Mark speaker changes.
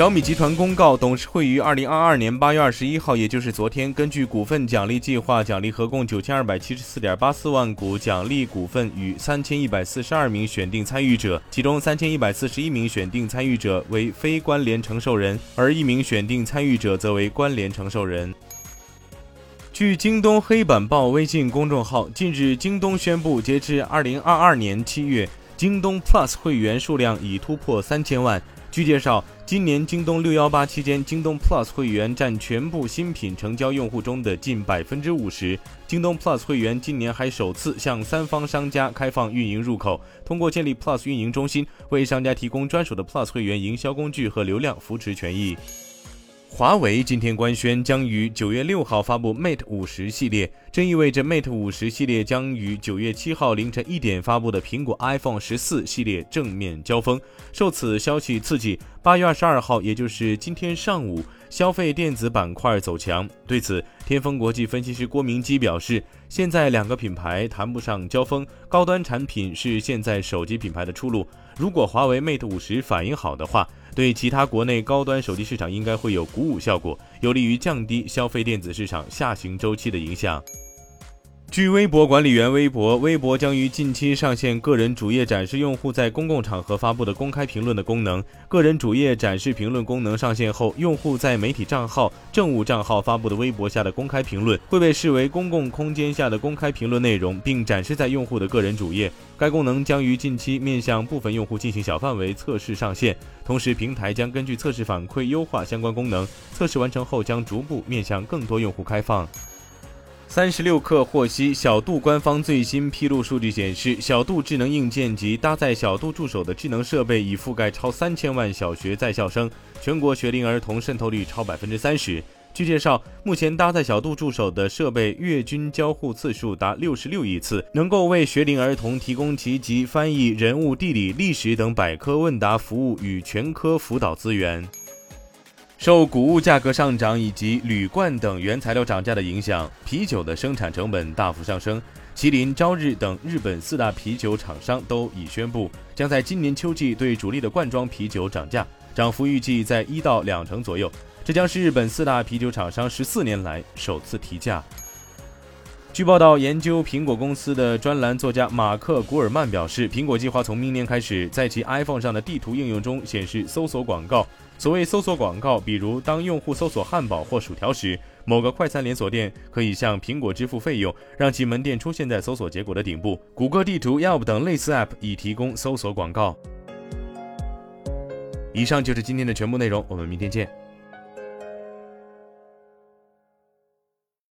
Speaker 1: 小米集团公告，董事会于二零二二年八月二十一号，也就是昨天，根据股份奖励计划，奖励合共九千二百七十四点八四万股奖励股份与三千一百四十二名选定参与者，其中三千一百四十一名选定参与者为非关联承受人，而一名选定参与者则为关联承受人。据京东黑板报微信公众号，近日京东宣布，截至二零二二年七月，京东 Plus 会员数量已突破三千万。据介绍，今年京东六幺八期间，京东 Plus 会员占全部新品成交用户中的近百分之五十。京东 Plus 会员今年还首次向三方商家开放运营入口，通过建立 Plus 运营中心，为商家提供专属的 Plus 会员营销工具和流量扶持权益。华为今天官宣，将于九月六号发布 Mate 五十系列，这意味着 Mate 五十系列将与九月七号凌晨一点发布的苹果 iPhone 十四系列正面交锋。受此消息刺激，八月二十二号，也就是今天上午，消费电子板块走强。对此，天风国际分析师郭明基表示，现在两个品牌谈不上交锋，高端产品是现在手机品牌的出路。如果华为 Mate 五十反应好的话，对其他国内高端手机市场应该会有鼓舞效果，有利于降低消费电子市场下行周期的影响。据微博管理员微博，微博将于近期上线个人主页展示用户在公共场合发布的公开评论的功能。个人主页展示评论功能上线后，用户在媒体账号、政务账号发布的微博下的公开评论会被视为公共空间下的公开评论内容，并展示在用户的个人主页。该功能将于近期面向部分用户进行小范围测试上线，同时平台将根据测试反馈优化相关功能。测试完成后，将逐步面向更多用户开放。三十六氪获悉，小度官方最新披露数据显示，小度智能硬件及搭载小度助手的智能设备已覆盖超三千万小学在校生，全国学龄儿童渗透率超百分之三十。据介绍，目前搭载小度助手的设备月均交互次数达六十六亿次，能够为学龄儿童提供其集翻译、人物、地理、历史等百科问答服务与全科辅导资源。受谷物价格上涨以及铝罐等原材料涨价的影响，啤酒的生产成本大幅上升。麒麟、朝日等日本四大啤酒厂商都已宣布，将在今年秋季对主力的罐装啤酒涨价，涨幅预计在一到两成左右。这将是日本四大啤酒厂商十四年来首次提价。据报道，研究苹果公司的专栏作家马克·古尔曼表示，苹果计划从明年开始，在其 iPhone 上的地图应用中显示搜索广告。所谓搜索广告，比如当用户搜索汉堡或薯条时，某个快餐连锁店可以向苹果支付费用，让其门店出现在搜索结果的顶部。谷歌地图、Yelp 等类似 App 已提供搜索广告。以上就是今天的全部内容，我们明天见。